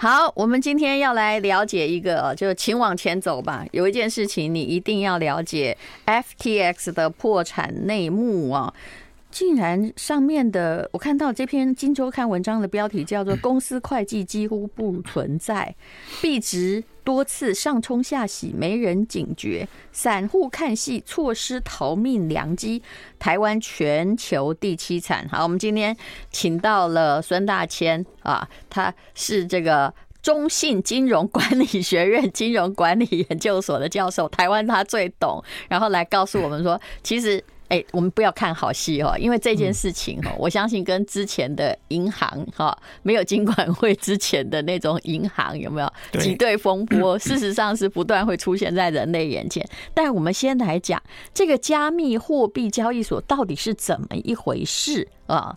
好，我们今天要来了解一个，就请往前走吧。有一件事情你一定要了解，FTX 的破产内幕啊！竟然上面的我看到这篇《金周刊》文章的标题叫做 “公司会计几乎不存在，币值多次上冲下洗，没人警觉，散户看戏错失逃命良机，台湾全球第七惨”。好，我们今天请到了孙大千啊，他是这个中信金融管理学院金融管理研究所的教授，台湾他最懂，然后来告诉我们说，其实。哎、欸，我们不要看好戏哦，因为这件事情哈，我相信跟之前的银行哈，没有金管会之前的那种银行有没有挤兑风波，事实上是不断会出现在人类眼前。但我们先来讲这个加密货币交易所到底是怎么一回事啊？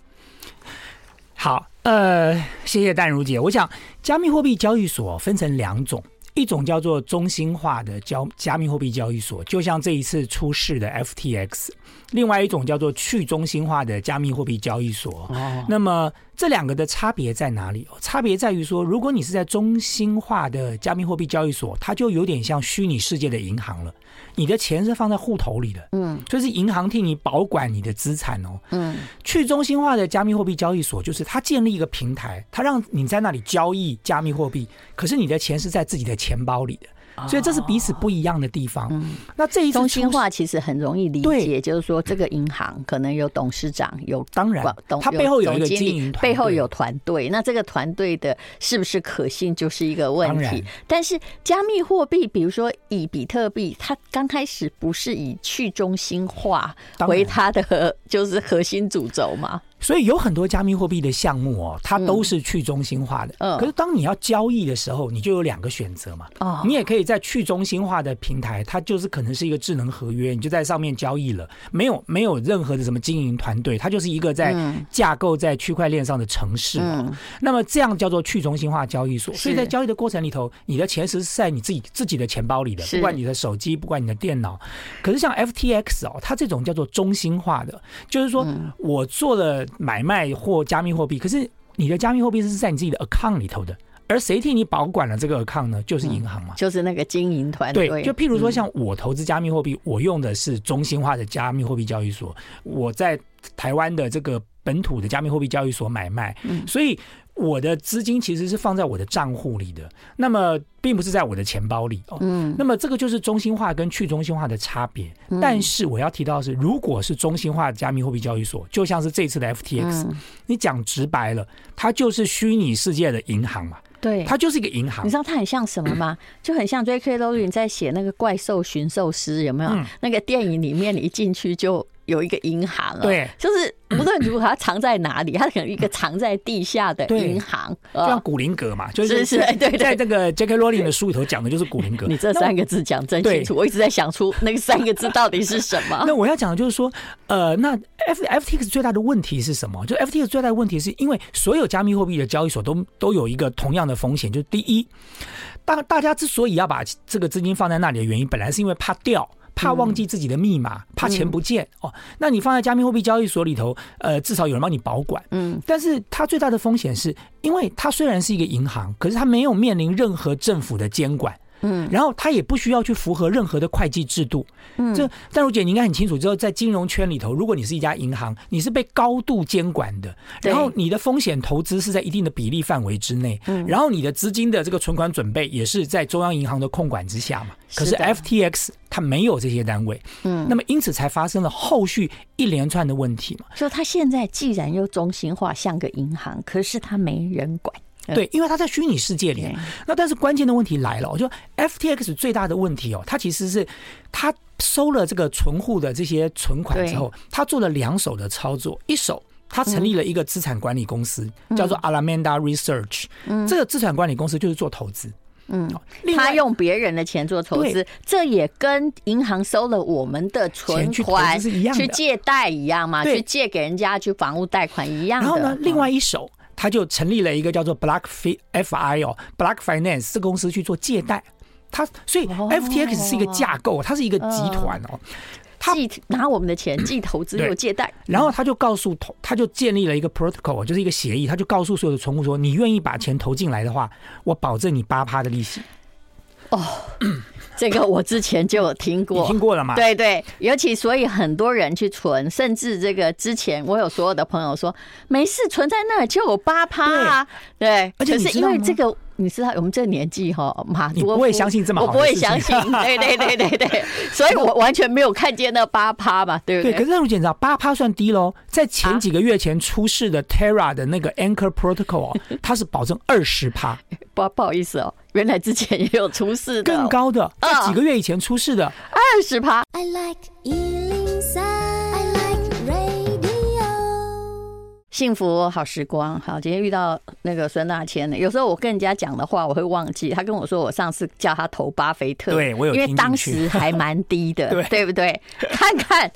好，呃，谢谢淡如姐。我想，加密货币交易所分成两种。一种叫做中心化的交加密货币交易所，就像这一次出事的 FTX；另外一种叫做去中心化的加密货币交易所。哦，那么。这两个的差别在哪里？差别在于说，如果你是在中心化的加密货币交易所，它就有点像虚拟世界的银行了。你的钱是放在户头里的，嗯，所以是银行替你保管你的资产哦，嗯。去中心化的加密货币交易所就是它建立一个平台，它让你在那里交易加密货币，可是你的钱是在自己的钱包里的。所以这是彼此不一样的地方。嗯，那这一中心化其实很容易理解，就是说这个银行可能有董事长，有当然，它背后有一个经营背后有团队。那这个团队的是不是可信，就是一个问题。但是加密货币，比如说以比特币，它刚开始不是以去中心化为它的 就是核心主轴吗？所以有很多加密货币的项目哦，它都是去中心化的。嗯，可是当你要交易的时候，你就有两个选择嘛。哦，你也可以在去中心化的平台，它就是可能是一个智能合约，你就在上面交易了，没有没有任何的什么经营团队，它就是一个在架构在区块链上的城市。嗯，那么这样叫做去中心化交易所。所以在交易的过程里头，你的钱是在你自己自己的钱包里的，不管你的手机，不管你的电脑。可是像 FTX 哦，它这种叫做中心化的，就是说我做了。买卖或加密货币，可是你的加密货币是在你自己的 account 里头的，而谁替你保管了这个 account 呢？就是银行嘛，就是那个经营团队。对，就譬如说像我投资加密货币，我用的是中心化的加密货币交易所，我在台湾的这个本土的加密货币交易所买卖，所以。我的资金其实是放在我的账户里的，那么并不是在我的钱包里哦。嗯，那么这个就是中心化跟去中心化的差别。但是我要提到的是，如果是中心化的加密货币交易所，就像是这次的 FTX，你讲直白了，它就是虚拟世界的银行嘛。对，它就是一个银行。你知道它很像什么吗？就很像 J.K. Rowling 在写那个怪兽驯兽师，有没有？那个电影里面你一进去就。有一个银行啊，对，就是无论如何，它藏在哪里，它可能一个藏在地下的银行，就像古林格嘛，就是是，对，在这个 J.K. Rowling 的书里头讲的就是古林格。你这三个字讲真清楚，我一直在想出那个三个字到底是什么。那我要讲的就是说，呃，那 F FTX 最大的问题是什么？就 FTX 最大的问题是因为所有加密货币的交易所都都有一个同样的风险，就是第一，大大家之所以要把这个资金放在那里的原因，本来是因为怕掉。怕忘记自己的密码，怕钱不见哦。那你放在加密货币交易所里头，呃，至少有人帮你保管。嗯，但是它最大的风险是，因为它虽然是一个银行，可是它没有面临任何政府的监管。嗯，然后他也不需要去符合任何的会计制度。嗯，这淡如姐你应该很清楚，之后在金融圈里头，如果你是一家银行，你是被高度监管的，然后你的风险投资是在一定的比例范围之内，嗯，然后你的资金的这个存款准备也是在中央银行的控管之下嘛。可是 FTX 它没有这些单位，嗯，那么因此才发生了后续一连串的问题嘛。就他现在既然又中心化，像个银行，可是他没人管。对，因为它在虚拟世界里。那但是关键的问题来了，我就 FTX 最大的问题哦，它其实是它收了这个存户的这些存款之后，它做了两手的操作。一手，他成立了一个资产管理公司，叫做 Alameda Research。这个资产管理公司就是做投资。嗯，他用别人的钱做投资，这也跟银行收了我们的存款去借贷一样嘛？去借给人家去房屋贷款一样。然后呢，另外一手。他就成立了一个叫做 Black Fi 哦，Black Finance 这公司去做借贷。他所以 FTX 是一个架构，它是一个集团哦。他既拿我们的钱，既投资又借贷。然后他就告诉投，他就建立了一个 protocol，就是一个协议，他就告诉所有的存户说：“你愿意把钱投进来的话，我保证你八趴的利息。”哦。这个我之前就有听过，听过了嘛？对对，尤其所以很多人去存，甚至这个之前我有所有的朋友说，没事，存在那儿就有八趴啊，对，而且是因为这个。你知道我们这个年纪哈，马多夫，我不会相信这么好，我不会相信，对对对对对，所以我完全没有看见那八趴嘛，对不对？对，可是陆姐你知道八趴算低喽，在前几个月前出事的 Terra 的那个 Anchor Protocol，哦 它是保证二十趴。不不好意思哦，原来之前也有出事的更高的，在几个月以前出事的。二十趴。I like 幸福好时光，好，今天遇到那个孙大千，有时候我跟人家讲的话，我会忘记。他跟我说，我上次叫他投巴菲特，对我有，因为当时还蛮低的，对，对不对？看看。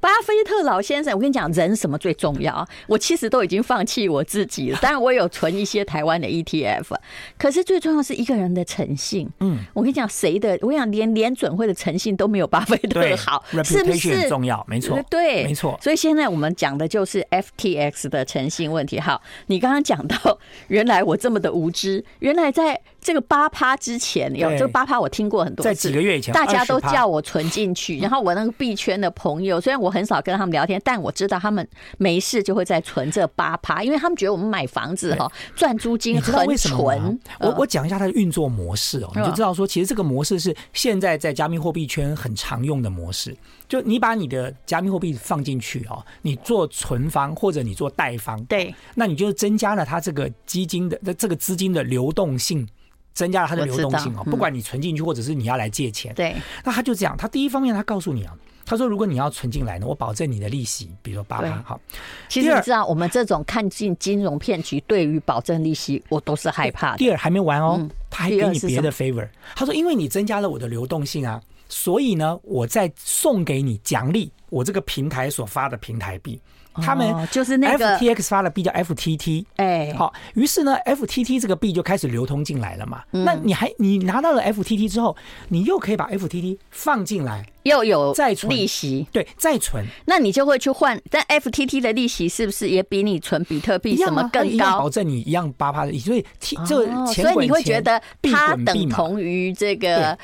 巴菲特老先生，我跟你讲，人什么最重要？我其实都已经放弃我自己了，当然我有存一些台湾的 ETF，可是最重要是一个人的诚信。嗯，我跟你讲，谁的？我想连连准会的诚信都没有巴菲特好，是不是？重要，没错，对，没错。所以现在我们讲的就是 FTX 的诚信问题。好，你刚刚讲到，原来我这么的无知，原来在。这个八趴之前有这个八趴，我听过很多次。在几个月以前，大家都叫我存进去。然后我那个币圈的朋友，虽然我很少跟他们聊天，但我知道他们没事就会在存这八趴，因为他们觉得我们买房子哈赚租金很纯。我我讲一下它的运作模式哦，你就知道说，其实这个模式是现在在加密货币圈很常用的模式。就你把你的加密货币放进去哦，你做存方或者你做贷方，对，那你就增加了它这个基金的这个资金的流动性。增加了它的流动性哦，不管你存进去或者是你要来借钱，对，那他就这样，他第一方面他告诉你啊，他说如果你要存进来呢，我保证你的利息，比如说八趴。好，其实你知道我们这种看进金融骗局，对于保证利息我都是害怕的。第二还没完哦，他还给你别的 favor，他说因为你增加了我的流动性啊，所以呢，我再送给你奖励，我这个平台所发的平台币。他们就是那个 FTX 发的币叫 FTT，哎，好，于是呢，FTT 这个币就开始流通进来了嘛。那你还你拿到了 FTT 之后，你又可以把 FTT 放进来，又有再存利息，对，再存，那你就会去换。但 FTT 的利息是不是也比你存比特币什么更高？保证你一样八趴的利息，所以 T 这个钱滚钱，所以你会觉得它等同于这个。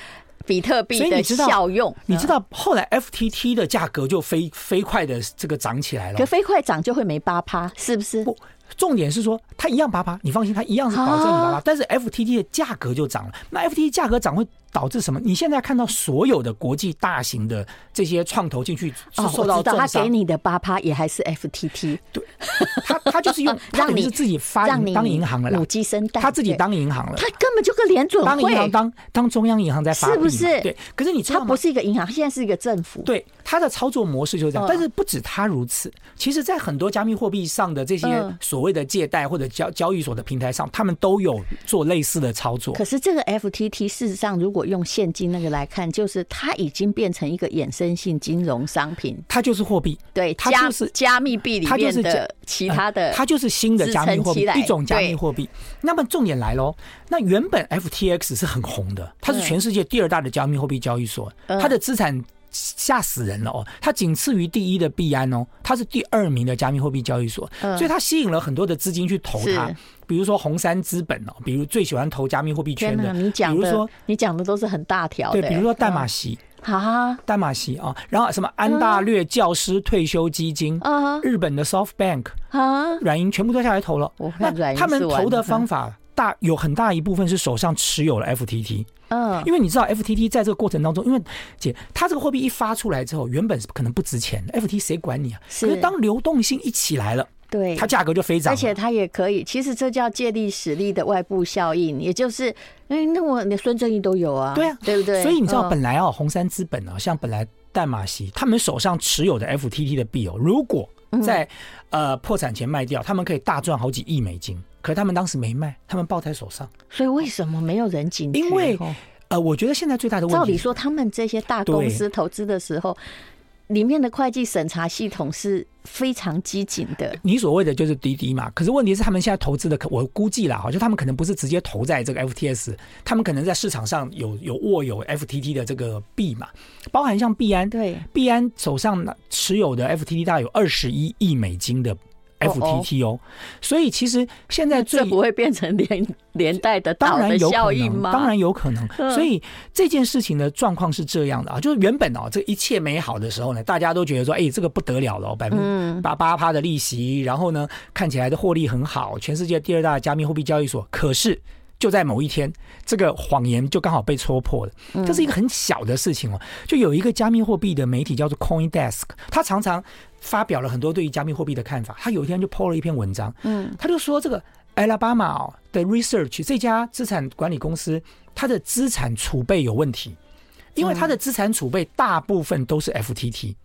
比特币的效用，你知道后来 FTT 的价格就飞飞快的这个涨起来了。可飞快涨就会没八趴，是不是？不，重点是说它一样八趴，你放心，它一样是保证你八趴，但是 FTT 的价格就涨了。那 FTT 价格涨会导致什么？你现在看到所有的国际大型的这些创投进去是受到重伤，他给你的八趴也还是 FTT，对，他他就是用让你是自己发当银行了啦，母鸡生蛋，他自己当银行了，他根本就跟联准会。当银行当当中央银行在发，是不是？对，可是你知道他不是一个银行，现在是一个政府，对，他的操作模式就是这样。但是不止他如此，其实在很多加密货币上的这些所谓的借贷或者交交易所的平台上，他们都有做类似的操作。可是这个 FTT 事实上，如果用现金那个来看，就是它已经变成一个衍生性金融商品，它就是货币，对，它就是加密币里面的其他的，它就是新的加密货币，一种加密货币。那么重点来喽，那原本 FTX 是很红的，它是全世界第二大的加密货币交易所，它的资产吓死人了哦，它仅次于第一的币安哦，它是第二名的加密货币交易所，所以它吸引了很多的资金去投它。比如说红杉资本哦，比如最喜欢投加密货币圈的，你讲的，比如说你讲的都是很大条的，对，比如说淡马锡啊，淡马锡啊，然后什么安大略教师退休基金啊，日本的 SoftBank 啊，软银全部都下来投了。那他们投的方法大有很大一部分是手上持有了 FTT，嗯，因为你知道 FTT 在这个过程当中，因为姐，它这个货币一发出来之后，原本是可能不值钱的，FTT 谁管你啊？可是当流动性一起来了。对，它价格就飞涨，而且它也可以。其实这叫借力使力的外部效应，也就是，哎，那我你孙正义都有啊，对啊，对不对？所以你知道，本来啊，红杉资本啊，像本来淡马锡他们手上持有的 FTT 的币哦，如果在呃破产前卖掉，他们可以大赚好几亿美金。可是他们当时没卖，他们抱在手上。所以为什么没有人警觉？因为呃，我觉得现在最大的问题，照理说他们这些大公司投资的时候。里面的会计审查系统是非常机警的。你所谓的就是滴滴嘛，可是问题是他们现在投资的，我估计啦，就他们可能不是直接投在这个 FTS，他们可能在市场上有有握有 FTT 的这个币嘛，包含像币安，对，币安手上持有的 FTT 大概有二十一亿美金的。FTT 哦，所以其实现在 这不会变成连连带的当然有效应吗？当然有可能。所以这件事情的状况是这样的啊，就是原本哦，这一切美好的时候呢，大家都觉得说，哎，这个不得了了，百分之八八趴的利息，然后呢，看起来的获利很好，全世界第二大加密货币交易所。可是就在某一天，这个谎言就刚好被戳破了。这是一个很小的事情哦，就有一个加密货币的媒体叫做 CoinDesk，他常常。发表了很多对于加密货币的看法。他有一天就 po 了一篇文章，嗯，他就说这个 Alabama 的 Research 这家资产管理公司，它的资产储备有问题，因为它的资产储备大部分都是 FTT，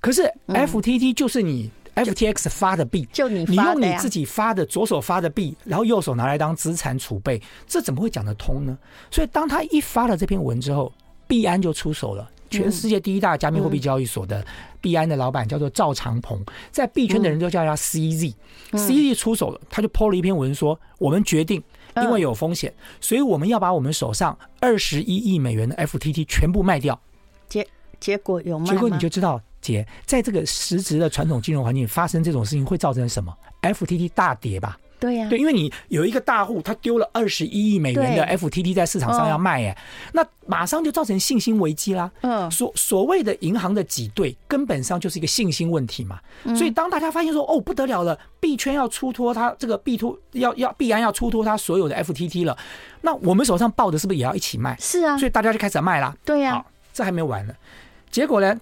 可是 FTT 就是你 FTX 发的币，就你你用你自己发的左手发的币，然后右手拿来当资产储备，这怎么会讲得通呢？所以当他一发了这篇文之后，币安就出手了。全世界第一大加密货币交易所的币安的老板叫做赵长鹏，在币圈的人都叫他 CZ。CZ 出手了，他就 po 了一篇文说：“我们决定，因为有风险，所以我们要把我们手上二十一亿美元的 FTT 全部卖掉。”结结果有吗？结果你就知道，姐，在这个实质的传统金融环境发生这种事情会造成什么？FTT 大跌吧。对呀，对，因为你有一个大户，他丢了二十一亿美元的 FTT 在市场上要卖，哎，那马上就造成信心危机啦。嗯，所所谓的银行的挤兑，根本上就是一个信心问题嘛。所以当大家发现说，哦，不得了了，币圈要出脱它这个币托，要要必然要出脱它所有的 FTT 了，那我们手上抱的是不是也要一起卖？是啊，所以大家就开始卖啦。对呀，好，这还没完呢，结果呢，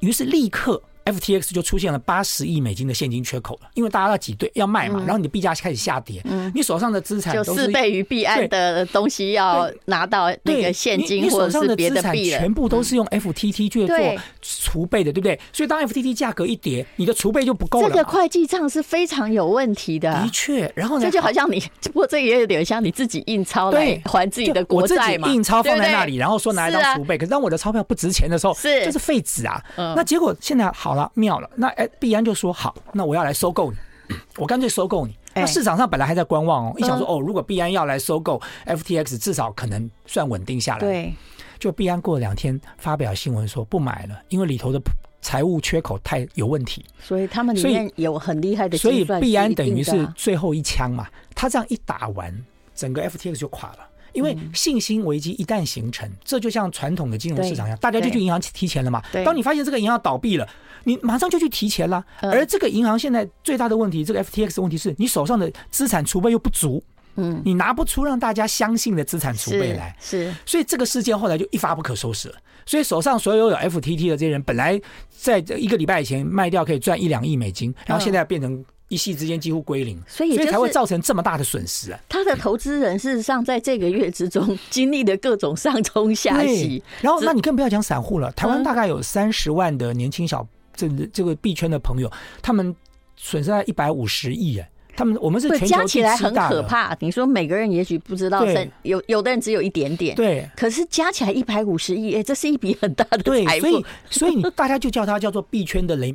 于是立刻。FTX 就出现了八十亿美金的现金缺口了，因为大家要挤兑要卖嘛，然后你的币价开始下跌，你手上的资产就四倍于币安的东西要拿到那个现金或者是别的币，全部都是用 FTT 去做储备的，对不对？所以当 FTT 价格一跌，你的储备就不够了。这个会计账是非常有问题的，的确。然后呢，这就好像你，不过这也有点像你自己印钞来还自己的国债嘛，印钞放在那里，然后说拿来当储备。可是当我的钞票不值钱的时候，是就是废纸啊。那结果现在好了，妙了，那。哎，币安就说好，那我要来收购你，我干脆收购你。那市场上本来还在观望哦，一想说哦，如果币安要来收购 FTX，至少可能算稳定下来。对，就币安过了两天发表新闻说不买了，因为里头的财务缺口太有问题。所以他们里面有很厉害的，所以币安等于是最后一枪嘛。他这样一打完，整个 FTX 就垮了。因为信心危机一旦形成，这就像传统的金融市场一样，大家就去银行提钱了嘛。当你发现这个银行倒闭了，你马上就去提钱了。而这个银行现在最大的问题，这个 FTX 的问题是你手上的资产储备又不足，嗯，你拿不出让大家相信的资产储备来，是。所以这个事件后来就一发不可收拾了。所以手上所有有 FTT 的这些人，本来在一个礼拜以前卖掉可以赚一两亿美金，然后现在变成。一夕之间几乎归零，所以所以才会造成这么大的损失啊！他的投资人事实上在这个月之中经历的各种上冲下洗，然后那你更不要讲散户了。台湾大概有三十万的年轻小这这个币圈的朋友，他们损失在一百五十亿哎，他们我们是全球加起来很可怕。你说每个人也许不知道，有有的人只有一点点，对，可是加起来一百五十亿，哎，这是一笔很大的财富。所以所以你大家就叫他叫做币圈的雷。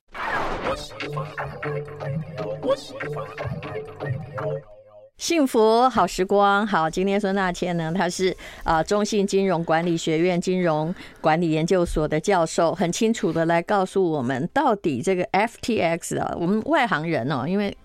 幸福好时光，好，今天孙大千呢，他是啊中信金融管理学院金融管理研究所的教授，很清楚的来告诉我们，到底这个 FTX 啊，我们外行人哦，因为。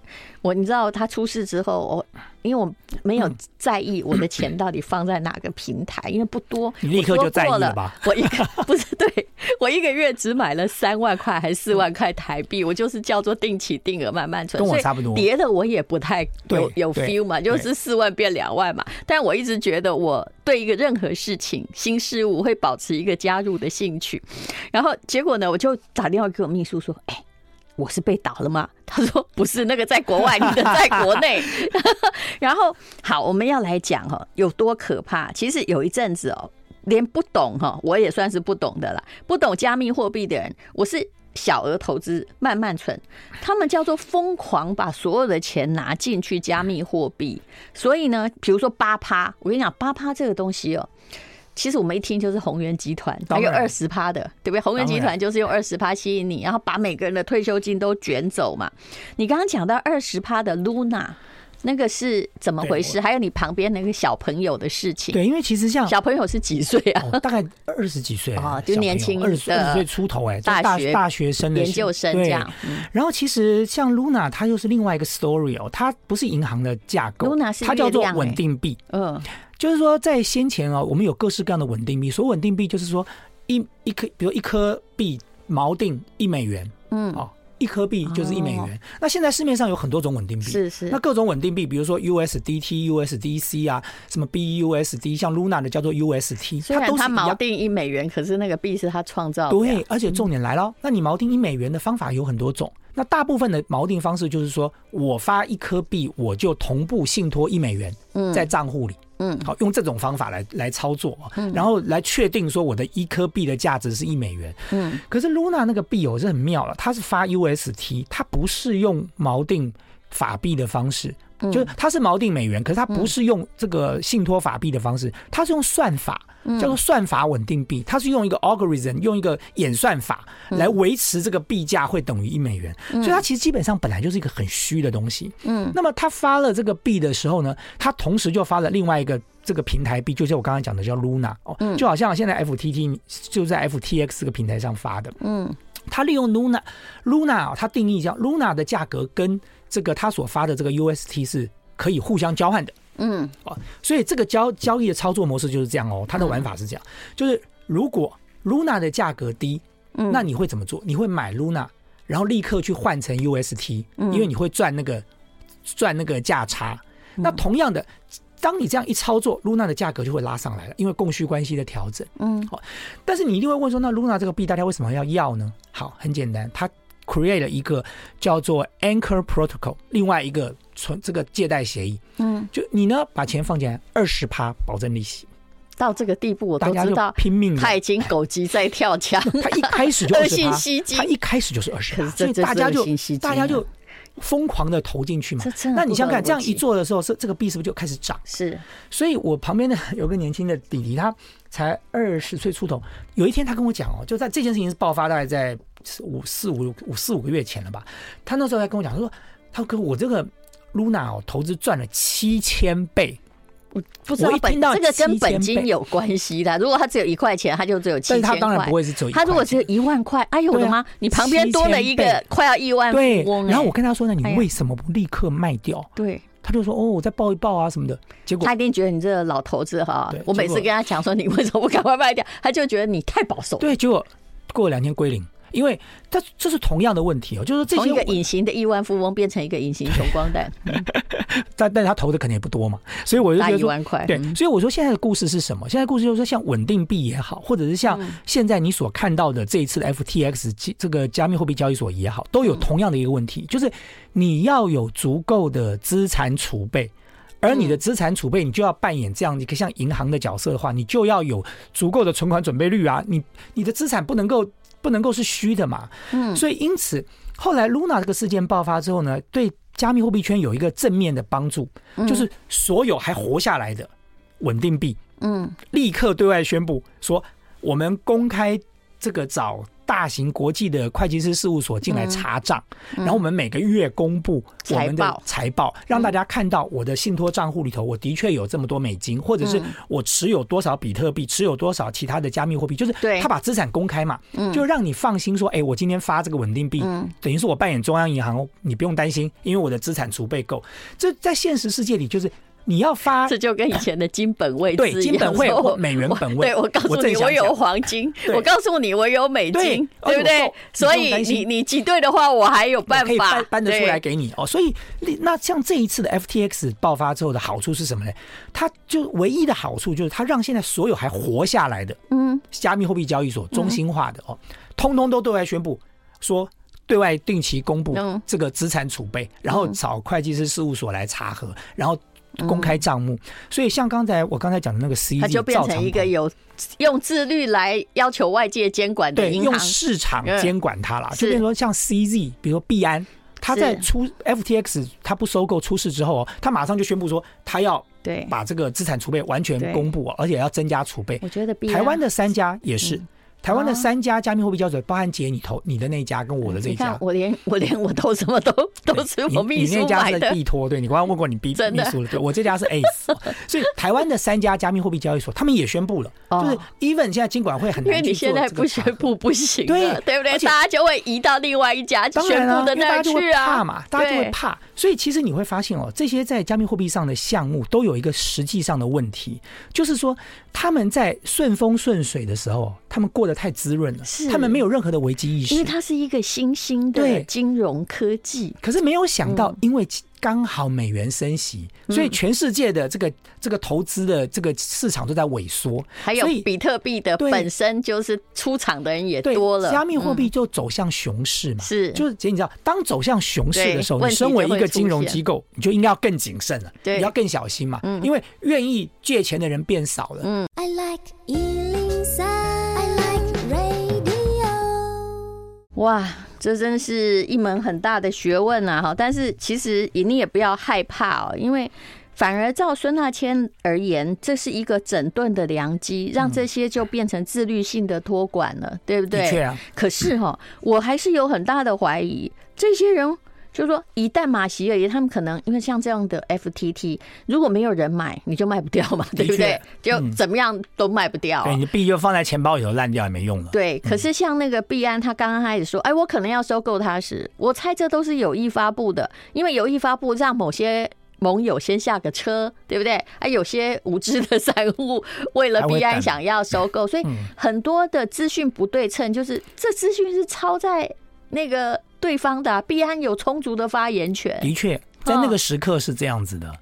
我你知道他出事之后，我因为我没有在意我的钱到底放在哪个平台，因为不多，你立刻就在意了吧？我一个不是对我一个月只买了三万块还是四万块台币，我就是叫做定期定额慢慢存，跟我差不多。别的我也不太有有 feel 嘛，就是四万变两万嘛。但我一直觉得我对一个任何事情新事物会保持一个加入的兴趣，然后结果呢，我就打电话给我秘书说，哎。我是被倒了吗？他说不是，那个在国外，你的 在国内。然后好，我们要来讲哈，有多可怕。其实有一阵子哦，连不懂哈，我也算是不懂的啦。不懂加密货币的人，我是小额投资，慢慢存。他们叫做疯狂把所有的钱拿进去加密货币。所以呢，比如说八趴，我跟你讲，八趴这个东西哦。其实我们一听就是宏源集团，还有二十趴的，对不对？宏源集团就是用二十趴吸引你，然后把每个人的退休金都卷走嘛。你刚刚讲到二十趴的 Luna。那个是怎么回事？还有你旁边那个小朋友的事情。对，因为其实像小朋友是几岁啊？哦、大概二十几岁啊，就年轻二十岁出头哎，大学大学生的研究生这样。然后其实像 Luna，它又是另外一个 story 哦，它不是银行的架构，Luna 是它叫做稳定币。嗯，就是说在先前哦，我们有各式各样的稳定币。所谓稳定币，就是说一一颗，比如一颗币锚定一美元。嗯，哦。一颗币就是一美元。哦、那现在市面上有很多种稳定币，是是。那各种稳定币，比如说 USDT、USDC 啊，什么 BUSD，像 Luna 的叫做 UST，它都是锚定一美元，可是那个币是它创造的。对，而且重点来了，嗯、那你锚定一美元的方法有很多种。那大部分的锚定方式就是说，我发一颗币，我就同步信托一美元在账户里。嗯嗯，好，用这种方法来来操作，嗯，然后来确定说我的一颗币的价值是一美元，嗯，可是 Luna 那个币哦是很妙了，它是发 UST，它不是用锚定法币的方式，就是它是锚定美元，可是它不是用这个信托法币的方式，它是用算法。叫做算法稳定币，它是用一个 algorithm，用一个演算法来维持这个币价会等于一美元，所以它其实基本上本来就是一个很虚的东西。嗯，那么它发了这个币的时候呢，它同时就发了另外一个这个平台币，就是我刚刚讲的叫 Luna 哦，就好像现在 FTT 就在 FTX 这个平台上发的。嗯，它利用 Luna，Luna 它定义叫 Luna 的价格跟这个他所发的这个 UST 是可以互相交换的。嗯，哦，所以这个交交易的操作模式就是这样哦。它的玩法是这样，就是如果 Luna 的价格低，嗯，那你会怎么做？你会买 Luna，然后立刻去换成 UST，因为你会赚那个赚那个价差。那同样的，当你这样一操作，Luna 的价格就会拉上来了，因为供需关系的调整。嗯，好，但是你一定会问说，那 Luna 这个币大家为什么要要呢？好，很简单，它 create 了一个叫做 Anchor Protocol，另外一个。存这个借贷协议，嗯，就你呢，把钱放进来，二十趴保证利息，到这个地步我都知道，拼命，他已经狗急在跳墙，他一开始就二十趴，他一开始就是二十趴，所以大家就大家就疯狂的投进去嘛。那你想想看，这样一做的时候，是这个币是不是就开始涨？是，所以我旁边的有个年轻的弟弟，他才二十岁出头，有一天他跟我讲哦，就在这件事情是爆发，大概在五四五五四五个月前了吧。他那时候还跟我讲，他说他跟我这个。Luna 哦，投资赚了七千倍，我不知道本这个跟本金有关系的。如果他只有一块钱，他就只有七千块。他当然不会是只有。他如果只有一万块，哎呦我的妈！你旁边多了一个快要亿万富翁。然后我跟他说：“呢你为什么不立刻卖掉？”对，他就说：“哦，我再抱一抱啊什么的。”结果他一定觉得你这个老头子哈。我每次跟他讲说：“你为什么不赶快卖掉？”他就觉得你太保守。对，结果过两天归零。因为它这是同样的问题哦，就是这从一个隐形的亿万富翁变成一个隐形穷光蛋，但但是他投的肯定也不多嘛，所以我就觉得，一万块，对，所以我说现在的故事是什么？现在故事就是说，像稳定币也好，或者是像现在你所看到的这一次的 FTX 这个加密货币交易所也好，都有同样的一个问题，就是你要有足够的资产储备，而你的资产储备，你就要扮演这样一个像银行的角色的话，你就要有足够的存款准备率啊，你你的资产不能够。不能够是虚的嘛，嗯，所以因此后来 Luna 这个事件爆发之后呢，对加密货币圈有一个正面的帮助，就是所有还活下来的稳定币，嗯，立刻对外宣布说，我们公开这个找。大型国际的会计师事务所进来查账，然后我们每个月公布我们的财报，让大家看到我的信托账户里头，我的确有这么多美金，或者是我持有多少比特币，持有多少其他的加密货币，就是他把资产公开嘛，就让你放心说，哎，我今天发这个稳定币，等于是我扮演中央银行哦，你不用担心，因为我的资产储备够。这在现实世界里就是。你要发，这就跟以前的金本位对金本位或美元本位。对，我告诉你，我有黄金；我告诉你，我有美金，对不对？所以你你挤兑的话，我还有办法搬搬得出来给你哦。所以那像这一次的 FTX 爆发之后的好处是什么呢？它就唯一的好处就是它让现在所有还活下来的嗯加密货币交易所中心化的哦，通通都对外宣布说对外定期公布这个资产储备，然后找会计师事务所来查核，然后。公开账目，所以像刚才我刚才讲的那个 CZ，它就变成一个有用自律来要求外界监管的银行，对，用市场监管它了，就变成说像 CZ，比如说币安。它在出 FTX 它不收购出事之后，它马上就宣布说它要对。把这个资产储备完全公布，而且要增加储备。我觉得台湾的三家也是。台湾的三家加密货币交易所，包含姐你投你的那家跟我的这一家，我连我连我投什么都都是我秘书买的。你那家是币托，对，你刚刚问过你秘秘书了，对，我这家是 Ace。所以台湾的三家加密货币交易所，他们也宣布了，就是 Even 现在金管会很难，因为你现在不宣布不行，对对不对？大家就会移到另外一家宣布的那去啊，怕嘛，大家就会怕。所以其实你会发现哦，这些在加密货币上的项目都有一个实际上的问题，就是说他们在顺风顺水的时候，他们过得太滋润了。他们没有任何的危机意识，因为它是一个新兴的金融科技。可是没有想到，因为刚好美元升息，所以全世界的这个这个投资的这个市场都在萎缩。还有比特币的本身就是出场的人也多了，加密货币就走向熊市嘛。是，就是姐，你知道，当走向熊市的时候，你身为一个金融机构，你就应该要更谨慎了，你要更小心嘛。因为愿意借钱的人变少了。嗯。I like 103，I like radio 哇，这真是一门很大的学问啊！哈，但是其实你也不要害怕哦，因为反而照孙大千而言，这是一个整顿的良机，让这些就变成自律性的托管了，对不对？可是哈，我还是有很大的怀疑，这些人。就是说，一旦马习而言，他们可能因为像这样的 FTT，如果没有人买，你就卖不掉嘛，对不对？就怎么样都卖不掉。对，你币就放在钱包里头烂掉也没用了。对，可是像那个币安，他刚刚开始说，哎，我可能要收购它时，我猜这都是有意发布的，因为有意发布让某些盟友先下个车，对不对？哎，有些无知的散户为了币安想要收购，所以很多的资讯不对称，就是这资讯是抄在那个。对方的必安有充足的发言权，的确，在那个时刻是这样子的。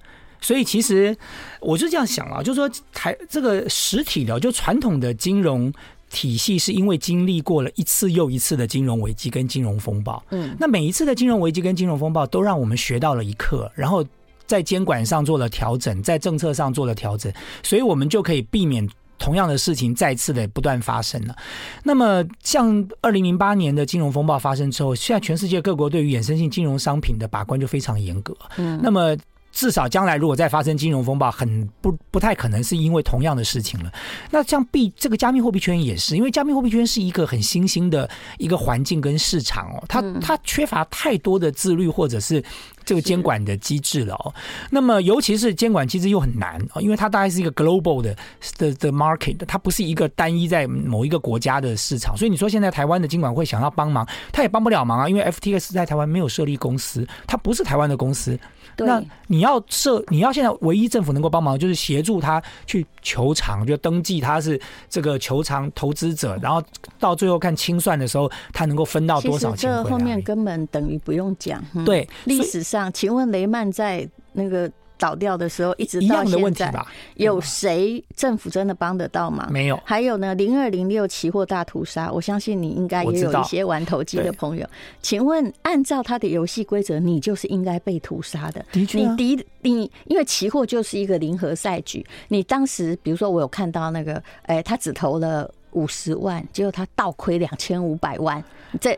所以其实我就这样想啊，就是说台这个实体的，就传统的金融体系，是因为经历过了一次又一次的金融危机跟金融风暴。嗯，那每一次的金融危机跟金融风暴，都让我们学到了一课，然后在监管上做了调整，在政策上做了调整，所以我们就可以避免。同样的事情再次的不断发生了。那么，像二零零八年的金融风暴发生之后，现在全世界各国对于衍生性金融商品的把关就非常严格。嗯，那么。至少将来如果再发生金融风暴，很不不太可能是因为同样的事情了。那像币这个加密货币圈也是，因为加密货币圈是一个很新兴的一个环境跟市场哦，它它缺乏太多的自律或者是这个监管的机制了哦。那么尤其是监管机制又很难哦，因为它大概是一个 global 的的的 market，它不是一个单一在某一个国家的市场。所以你说现在台湾的监管会想要帮忙，他也帮不了忙啊，因为 FTX 在台湾没有设立公司，它不是台湾的公司。那你要设，你要现在唯一政府能够帮忙，就是协助他去求偿，就登记他是这个求偿投资者，然后到最后看清算的时候，他能够分到多少钱？这后面根本等于不用讲。嗯、对，历史上，请问雷曼在那个。倒掉的时候，一直到现在，有谁政府真的帮得到吗？没有。还有呢，零二零六期货大屠杀，我相信你应该也有一些玩投机的朋友。请问，按照他的游戏规则，你就是应该被屠杀的。的确，你敌你，因为期货就是一个零和赛局。你当时，比如说，我有看到那个，哎，他只投了五十万，结果他倒亏两千五百万，这。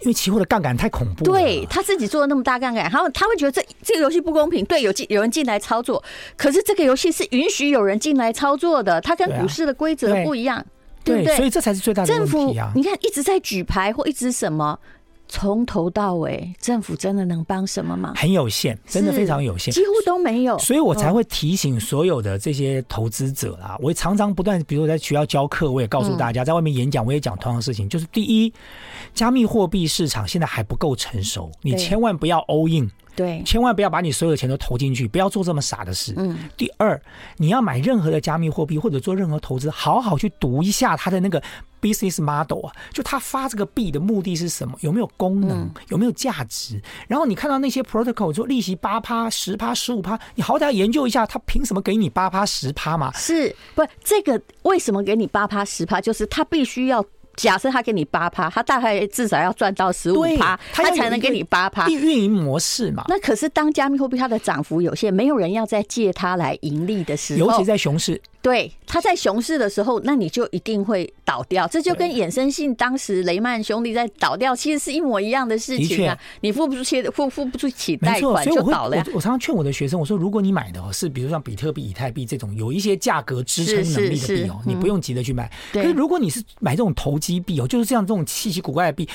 因为期货的杠杆太恐怖了，对他自己做了那么大杠杆，然后他会觉得这这个游戏不公平。对，有进有人进来操作，可是这个游戏是允许有人进来操作的，它跟股市的规则不一样，对，不对？所以这才是最大的问题啊。政府，你看一直在举牌或一直什么。从头到尾，政府真的能帮什么忙？很有限，真的非常有限，几乎都没有。所以我才会提醒所有的这些投资者啊，我也常常不断，比如说在学校教课，我也告诉大家，在外面演讲，我也讲同样的事情，就是第一，加密货币市场现在还不够成熟，你千万不要 all in。对，千万不要把你所有的钱都投进去，不要做这么傻的事。嗯。第二，你要买任何的加密货币或者做任何投资，好好去读一下它的那个 business model 啊，就他发这个币的目的是什么？有没有功能？有没有价值？然后你看到那些 protocol 说利息八趴、十趴、十五趴，你好歹要研究一下，他凭什么给你八趴、十趴嘛？是不？这个为什么给你八趴、十趴？就是他必须要。假设他给你八趴，他大概至少要赚到十五趴，他才能给你八趴。运营模式嘛。那可是当加密货币它的涨幅有限，没有人要再借它来盈利的时候，尤其在熊市。对，它在熊市的时候，那你就一定会倒掉。这就跟衍生性当时雷曼兄弟在倒掉，其实是一模一样的事情啊。你付不出钱，付付不出起贷款就倒了。我我常常劝我的学生，我说，如果你买的是比如像比特币、以太币这种有一些价格支撑能力的币哦，你不用急着去买。可是如果你是买这种投机币哦，就是这样这种稀奇古怪的币，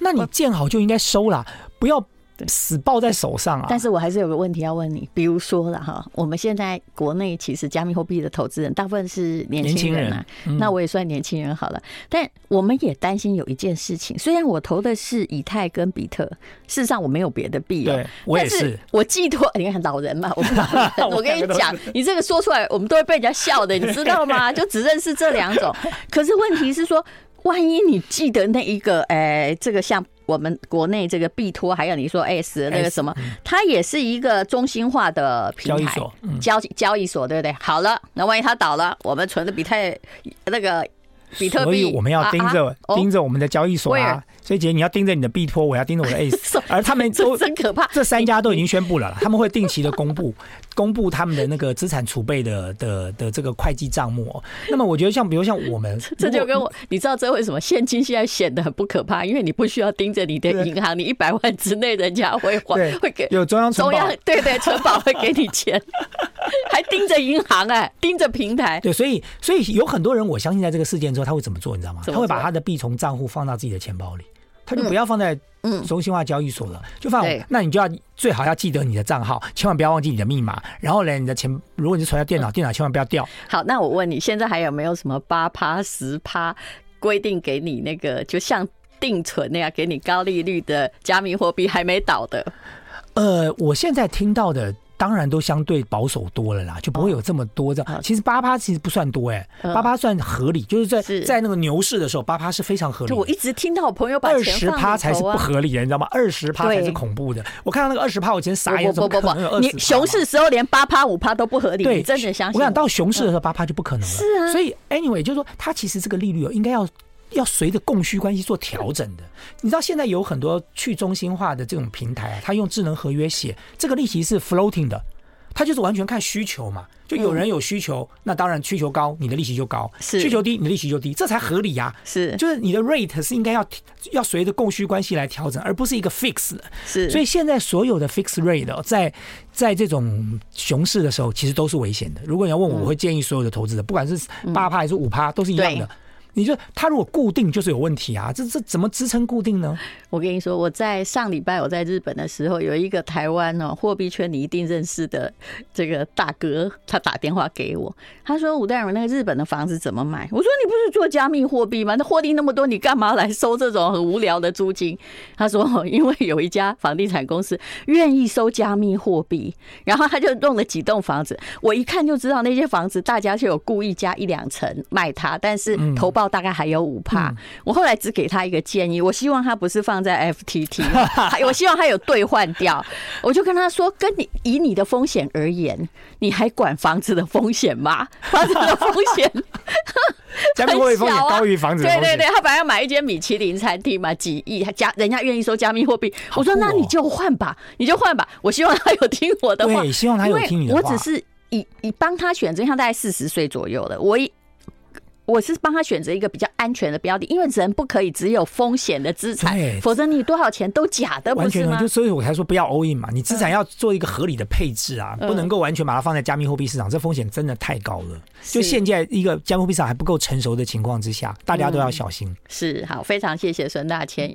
那你见好就应该收了，不要。死抱在手上啊！但是我还是有个问题要问你，比如说了哈，我们现在国内其实加密货币的投资人大部分是年轻人啊，那我也算年轻人好了。但我们也担心有一件事情，虽然我投的是以太跟比特，事实上我没有别的币哦，我也是，我寄托你看老人嘛，我不老人，我跟你讲，你这个说出来，我们都会被人家笑的，你知道吗？就只认识这两种。可是问题是说，万一你记得那一个，哎，这个像。我们国内这个币托，还有你说 S 的那个什么，它也是一个中心化的平台，交交易所，对不对？好了，那万一它倒了，我们存的比特那个。比特币，所以我们要盯着盯着我们的交易所啊。所以姐，你要盯着你的币托，我要盯着我的 ACE。而他们都真可怕，这三家都已经宣布了，他们会定期的公布公布他们的那个资产储备的的的这个会计账目。那么我觉得像比如像我们，这就跟我你知道这为什么现金现在显得很不可怕？因为你不需要盯着你的银行，你一百万之内人家会还会给有中央中央对对存保会给你钱，还盯着银行哎，盯着平台。对，所以所以有很多人我相信在这个事件之后。他会怎么做？你知道吗？他会把他的币从账户放到自己的钱包里，他就不要放在中心化交易所了，就放。那你就要最好要记得你的账号，千万不要忘记你的密码。然后呢，你的钱如果你是存在电脑，电脑千万不要掉。好，那我问你，现在还有没有什么八趴、十趴规定给你那个，就像定存那样给你高利率的加密货币还没倒的？呃，我现在听到的。当然都相对保守多了啦，就不会有这么多这样。其实八趴其实不算多哎，八趴算合理，就是在在那个牛市的时候，八趴是非常合理。就我一直听到我朋友把二十趴才是不合理的，你知道吗？二十趴才是恐怖的。我看到那个二十趴，我以前傻眼，不不不，你熊市时候连八趴五趴都不合理，对，真的相信。我想到熊市的时候，八趴就不可能了。是啊，所以 anyway 就是说，它其实这个利率应该要。要随着供需关系做调整的，你知道现在有很多去中心化的这种平台啊，它用智能合约写这个利息是 floating 的，它就是完全看需求嘛，就有人有需求，那当然需求高，你的利息就高；需求低，你的利息就低，这才合理呀。是，就是你的 rate 是应该要要随着供需关系来调整，而不是一个 fix 的。是，所以现在所有的 fix rate 在在这种熊市的时候，其实都是危险的。如果你要问我，我会建议所有的投资者，不管是八趴还是五趴，都是一样的。你就它如果固定就是有问题啊，这这怎么支撑固定呢？我跟你说，我在上礼拜我在日本的时候，有一个台湾哦货币圈你一定认识的这个大哥，他打电话给我，他说吴淡如，那个日本的房子怎么买？我说你不是做加密货币吗？那获利那么多，你干嘛来收这种很无聊的租金？他说因为有一家房地产公司愿意收加密货币，然后他就弄了几栋房子，我一看就知道那些房子大家就有故意加一两层卖它，但是投报。大概还有五帕，嗯、我后来只给他一个建议，我希望他不是放在 FTT，我希望他有兑换掉。我就跟他说，跟你以你的风险而言，你还管房子的风险吗？房子的风险，加密货币风险高于房子。对对对，他本来要买一间米其林餐厅嘛，几亿，加人家愿意收加密货币。我说那你就换吧，你就换吧。我希望他有听我的话，对，希望他有听你的话。我只是以以帮他选择，像大概四十岁左右的，我一。我是帮他选择一个比较安全的标的，因为人不可以只有风险的资产，否则你多少钱都假的，不是吗？就所以我才说不要 all in 嘛，你资产要做一个合理的配置啊，不能够完全把它放在加密货币市场，这风险真的太高了。就现在一个加密货币市场还不够成熟的情况之下，大家都要小心。是，好，非常谢谢孙大千。